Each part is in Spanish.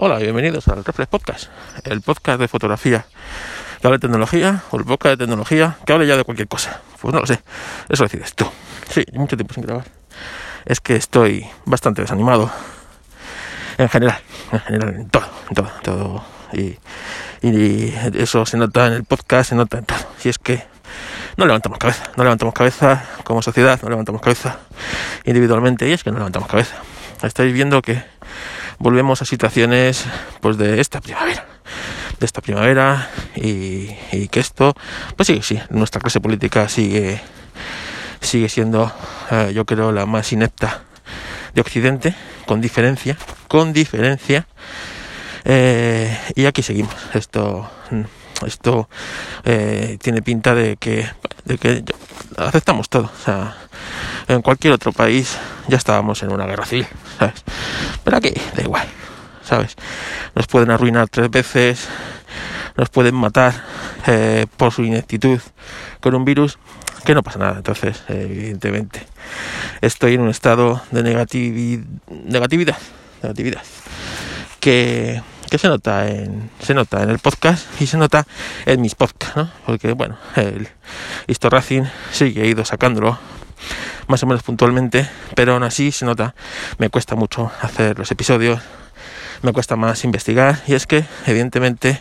Hola y bienvenidos al Reflex Podcast, el podcast de fotografía que habla de tecnología o el podcast de tecnología que hable ya de cualquier cosa. Pues no lo sé, eso decides tú. Sí, mucho tiempo sin grabar. Es que estoy bastante desanimado en general, en general, en todo, en todo, en todo. Y, y eso se nota en el podcast, se nota en todo. Y es que no levantamos cabeza, no levantamos cabeza como sociedad, no levantamos cabeza individualmente y es que no levantamos cabeza. Estáis viendo que volvemos a situaciones pues de esta primavera de esta primavera y, que esto pues sí sí nuestra clase política sigue sigue siendo eh, yo creo la más inepta de occidente con diferencia con diferencia eh, y aquí seguimos. Esto esto eh, tiene pinta de que, de que aceptamos todo o sea en cualquier otro país ya estábamos en una guerra civil ¿sabes? Pero aquí da igual, ¿sabes? Nos pueden arruinar tres veces, nos pueden matar eh, por su ineptitud con un virus, que no pasa nada. Entonces, evidentemente, estoy en un estado de negatividad, negatividad, negatividad que, que se nota en se nota en el podcast y se nota en mis podcasts, ¿no? Porque bueno, el Histo Racing sigue ido sacándolo más o menos puntualmente, pero aún así se nota, me cuesta mucho hacer los episodios, me cuesta más investigar y es que evidentemente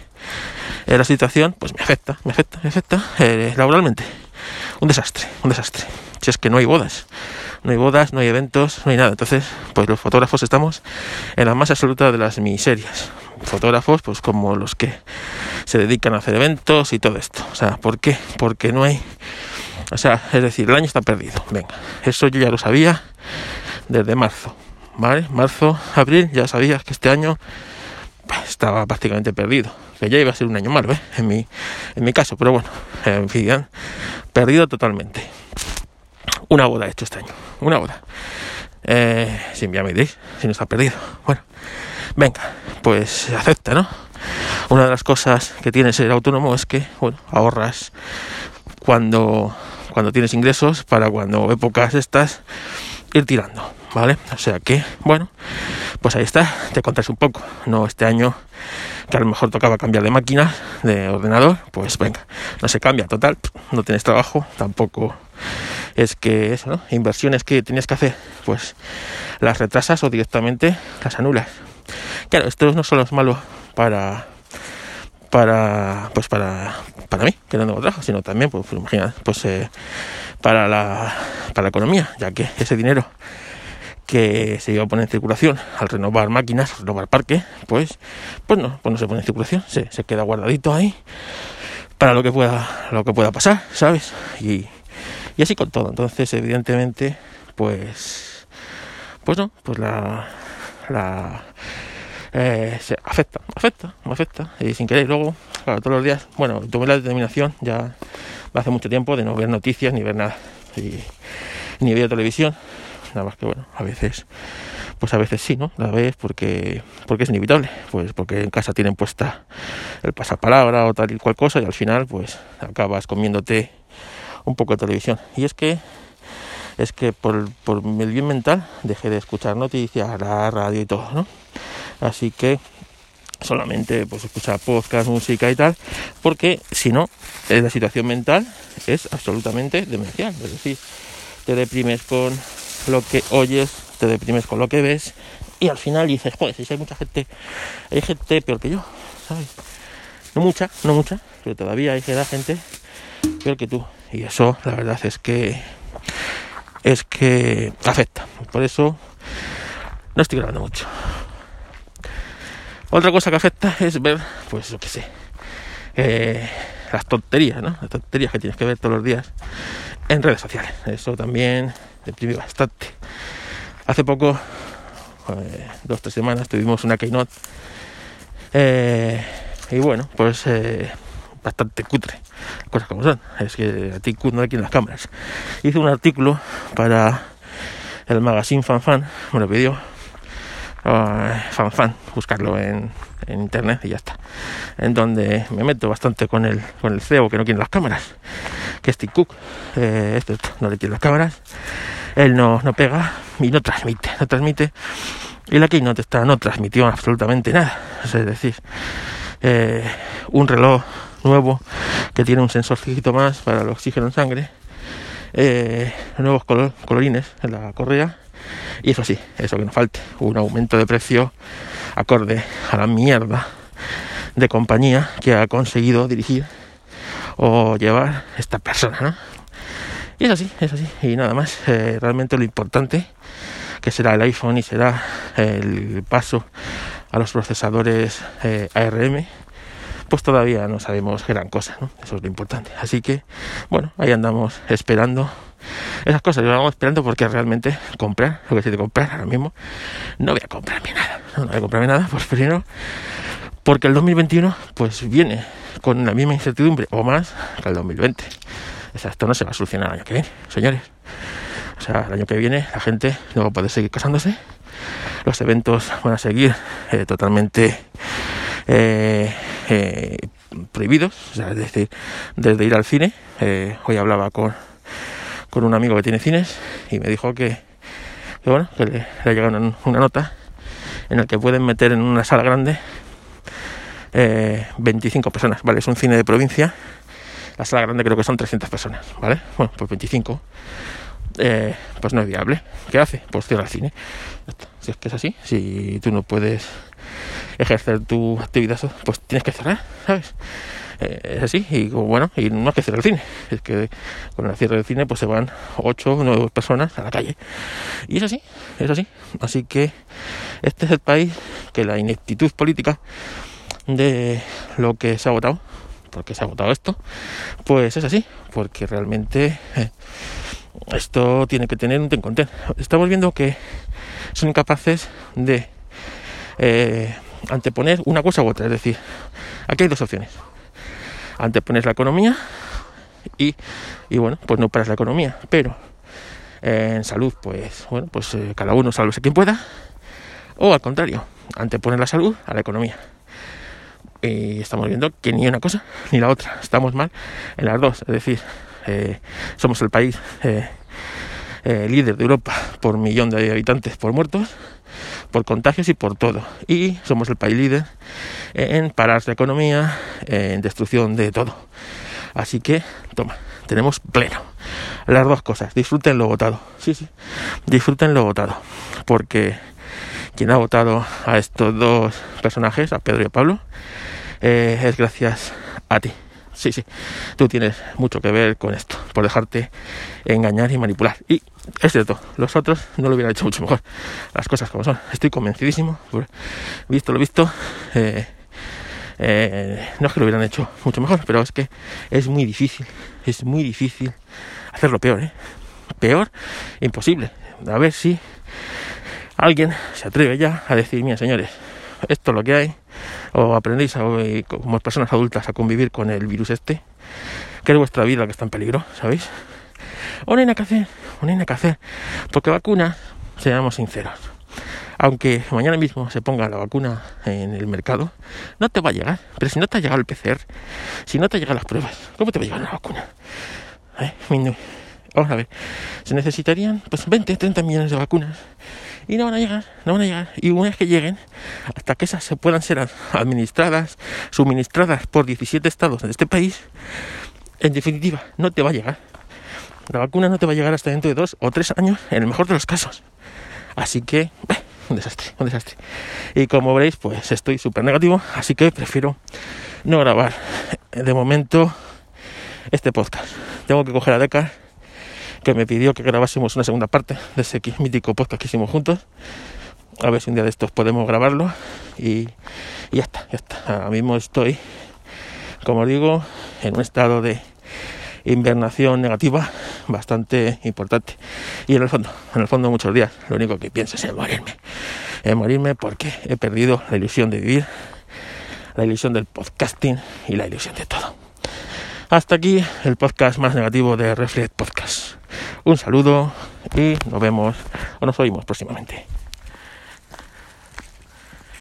eh, la situación pues me afecta, me afecta, me afecta eh, laboralmente. Un desastre, un desastre. Si es que no hay bodas, no hay bodas, no hay eventos, no hay nada. Entonces, pues los fotógrafos estamos en la más absoluta de las miserias. Fotógrafos, pues como los que se dedican a hacer eventos y todo esto. O sea, ¿por qué? Porque no hay o sea, es decir, el año está perdido. Venga, eso yo ya lo sabía desde marzo. ¿Vale? Marzo, abril, ya sabías que este año pues, estaba prácticamente perdido. Que ya iba a ser un año malo, ¿eh? En mi, en mi caso, pero bueno, en fin, perdido totalmente. Una boda he hecho este año, una boda. Eh, si ya me diréis, si no está perdido. Bueno, venga, pues acepta, ¿no? Una de las cosas que tiene ser autónomo es que, bueno, ahorras cuando cuando tienes ingresos para cuando épocas estas ir tirando, ¿vale? O sea que, bueno, pues ahí está, te contáis un poco, no este año que a lo mejor tocaba cambiar de máquina, de ordenador, pues venga, no se cambia, total, no tienes trabajo, tampoco es que eso, ¿no? Inversiones que tenías que hacer, pues las retrasas o directamente las anulas. Claro, esto no solo es malo para para pues para para mí que no tengo trabajo sino también pues, pues imagina pues eh, para la para la economía ya que ese dinero que se iba a poner en circulación al renovar máquinas renovar parque pues pues no pues no se pone en circulación se, se queda guardadito ahí para lo que pueda lo que pueda pasar sabes y, y así con todo entonces evidentemente pues pues no pues la la eh, se afecta, afecta, afecta. Y sin querer, luego, todos los días, bueno, tuve la determinación ya hace mucho tiempo de no ver noticias ni ver nada. Ni ver televisión. Nada más que bueno, a veces, pues a veces sí, ¿no? La ves porque, porque es inevitable. Pues porque en casa tienen puesta el pasapalabra o tal y cual cosa y al final, pues acabas comiéndote un poco de televisión. Y es que es que por, por el bien mental dejé de escuchar noticias, la radio y todo, ¿no? Así que solamente pues escuchar podcast, música y tal, porque si no, la situación mental es absolutamente demencial. Es decir, te deprimes con lo que oyes, te deprimes con lo que ves, y al final dices, joder, si hay mucha gente, hay gente peor que yo, ¿sabes? No mucha, no mucha, pero todavía hay gente peor que tú. Y eso, la verdad es que es que afecta. Por eso no estoy grabando mucho. Otra cosa que afecta es ver, pues lo que sé, eh, las tonterías, ¿no? Las tonterías que tienes que ver todos los días en redes sociales. Eso también deprime bastante. Hace poco, eh, dos tres semanas, tuvimos una keynote eh, y bueno, pues bastante cutre, cosas como son. Es que a ti no hay quien las cámaras. Hice un artículo para el magazine FanFan, me lo pidió fan fan, buscarlo en, internet y ya está. En donde me meto bastante con el, con el CEO que no quiere las cámaras, que es Tim Cook, eh, este no le quiere las cámaras, él no, no pega y no transmite, no transmite Y la Keynote esta no transmitió absolutamente nada. Es decir, eh, un reloj nuevo que tiene un sensorcito más para el oxígeno en sangre, eh, nuevos colorines en la correa y eso sí, eso que no falte, un aumento de precio acorde a la mierda de compañía que ha conseguido dirigir o llevar esta persona, ¿no? Y es así, es así, y nada más, eh, realmente lo importante que será el iPhone y será el paso a los procesadores eh, ARM, pues todavía no sabemos gran cosa, ¿no? Eso es lo importante. Así que, bueno, ahí andamos esperando esas cosas. Yo vamos esperando porque realmente comprar, lo que sí de comprar ahora mismo, no voy a comprarme nada. No, voy a comprarme nada, pues primero, porque el 2021 pues viene con la misma incertidumbre o más que el 2020. O esto no se va a solucionar el año que viene, señores. O sea, el año que viene la gente no va a poder seguir casándose. Los eventos van a seguir eh, totalmente eh, eh, prohibidos. Es decir, desde ir al cine. hoy hablaba con, con un amigo que tiene cines y me dijo que, bueno, que le, ha llegado una, nota en la que pueden meter en una sala grande 25 personas, ¿vale? Es un cine de provincia. La sala grande creo que son 300 personas, ¿vale? Bueno, pues 25 eh, pues no es viable. ¿Qué hace? Pues cierra el cine. Si es que es así, si tú no puedes ejercer tu actividad, pues tienes que cerrar, ¿sabes? Eh, es así, y bueno, y no hay que cerrar el cine. Es que con el cierre del cine, pues se van 8 o 9 personas a la calle. Y es así, es así. Así que este es el país que la ineptitud política de lo que se ha votado, porque se ha votado esto, pues es así, porque realmente. Eh, esto tiene que tener un ten con ten. Estamos viendo que son incapaces de eh, anteponer una cosa u otra. Es decir, aquí hay dos opciones. Antepones la economía y, y bueno, pues no paras la economía. Pero eh, en salud, pues bueno, pues eh, cada uno sálvese quien pueda. O al contrario, anteponer la salud a la economía. Y estamos viendo que ni una cosa ni la otra. Estamos mal en las dos. Es decir, eh, somos el país líder de Europa por millón de habitantes por muertos, por contagios y por todo. Y somos el país líder en parar la economía, en destrucción de todo. Así que, toma, tenemos pleno. Las dos cosas. Disfruten lo votado. Sí, sí. Disfruten lo votado. Porque quien ha votado a estos dos personajes, a Pedro y a Pablo, es gracias a ti sí, sí, tú tienes mucho que ver con esto, por dejarte engañar y manipular. Y es cierto, los otros no lo hubieran hecho mucho mejor, las cosas como son. Estoy convencidísimo, visto lo visto, eh, eh, no es que lo hubieran hecho mucho mejor, pero es que es muy difícil, es muy difícil hacerlo peor, ¿eh? Peor, imposible. A ver si alguien se atreve ya a decir, mira señores, esto es lo que hay, o aprendéis como personas adultas a convivir con el virus este, que es vuestra vida que está en peligro, ¿sabéis? O no hay nada que hacer, o no hay nada que hacer, porque vacunas, seamos sinceros, aunque mañana mismo se ponga la vacuna en el mercado, no te va a llegar. Pero si no te ha llegado el PCR, si no te llegan las pruebas, ¿cómo te va a llegar la vacuna? ¿Eh? Vamos a ver, se necesitarían pues 20, 30 millones de vacunas y no van a llegar, no van a llegar. Y una vez que lleguen, hasta que esas se puedan ser administradas, suministradas por 17 estados de este país, en definitiva, no te va a llegar. La vacuna no te va a llegar hasta dentro de dos o tres años, en el mejor de los casos. Así que, eh, un desastre, un desastre. Y como veréis, pues estoy súper negativo, así que prefiero no grabar de momento este podcast. Tengo que coger a Decar que me pidió que grabásemos una segunda parte de ese mítico podcast que hicimos juntos. A ver si un día de estos podemos grabarlo. Y, ya está, ya está. Ahora mismo estoy, como digo, en un estado de invernación negativa bastante importante. Y en el fondo, en el fondo muchos días, lo único que pienso es en morirme. En morirme porque he perdido la ilusión de vivir, la ilusión del podcasting y la ilusión de todo. Hasta aquí el podcast más negativo de Reflect Podcast. Un saludo y nos vemos o nos oímos próximamente.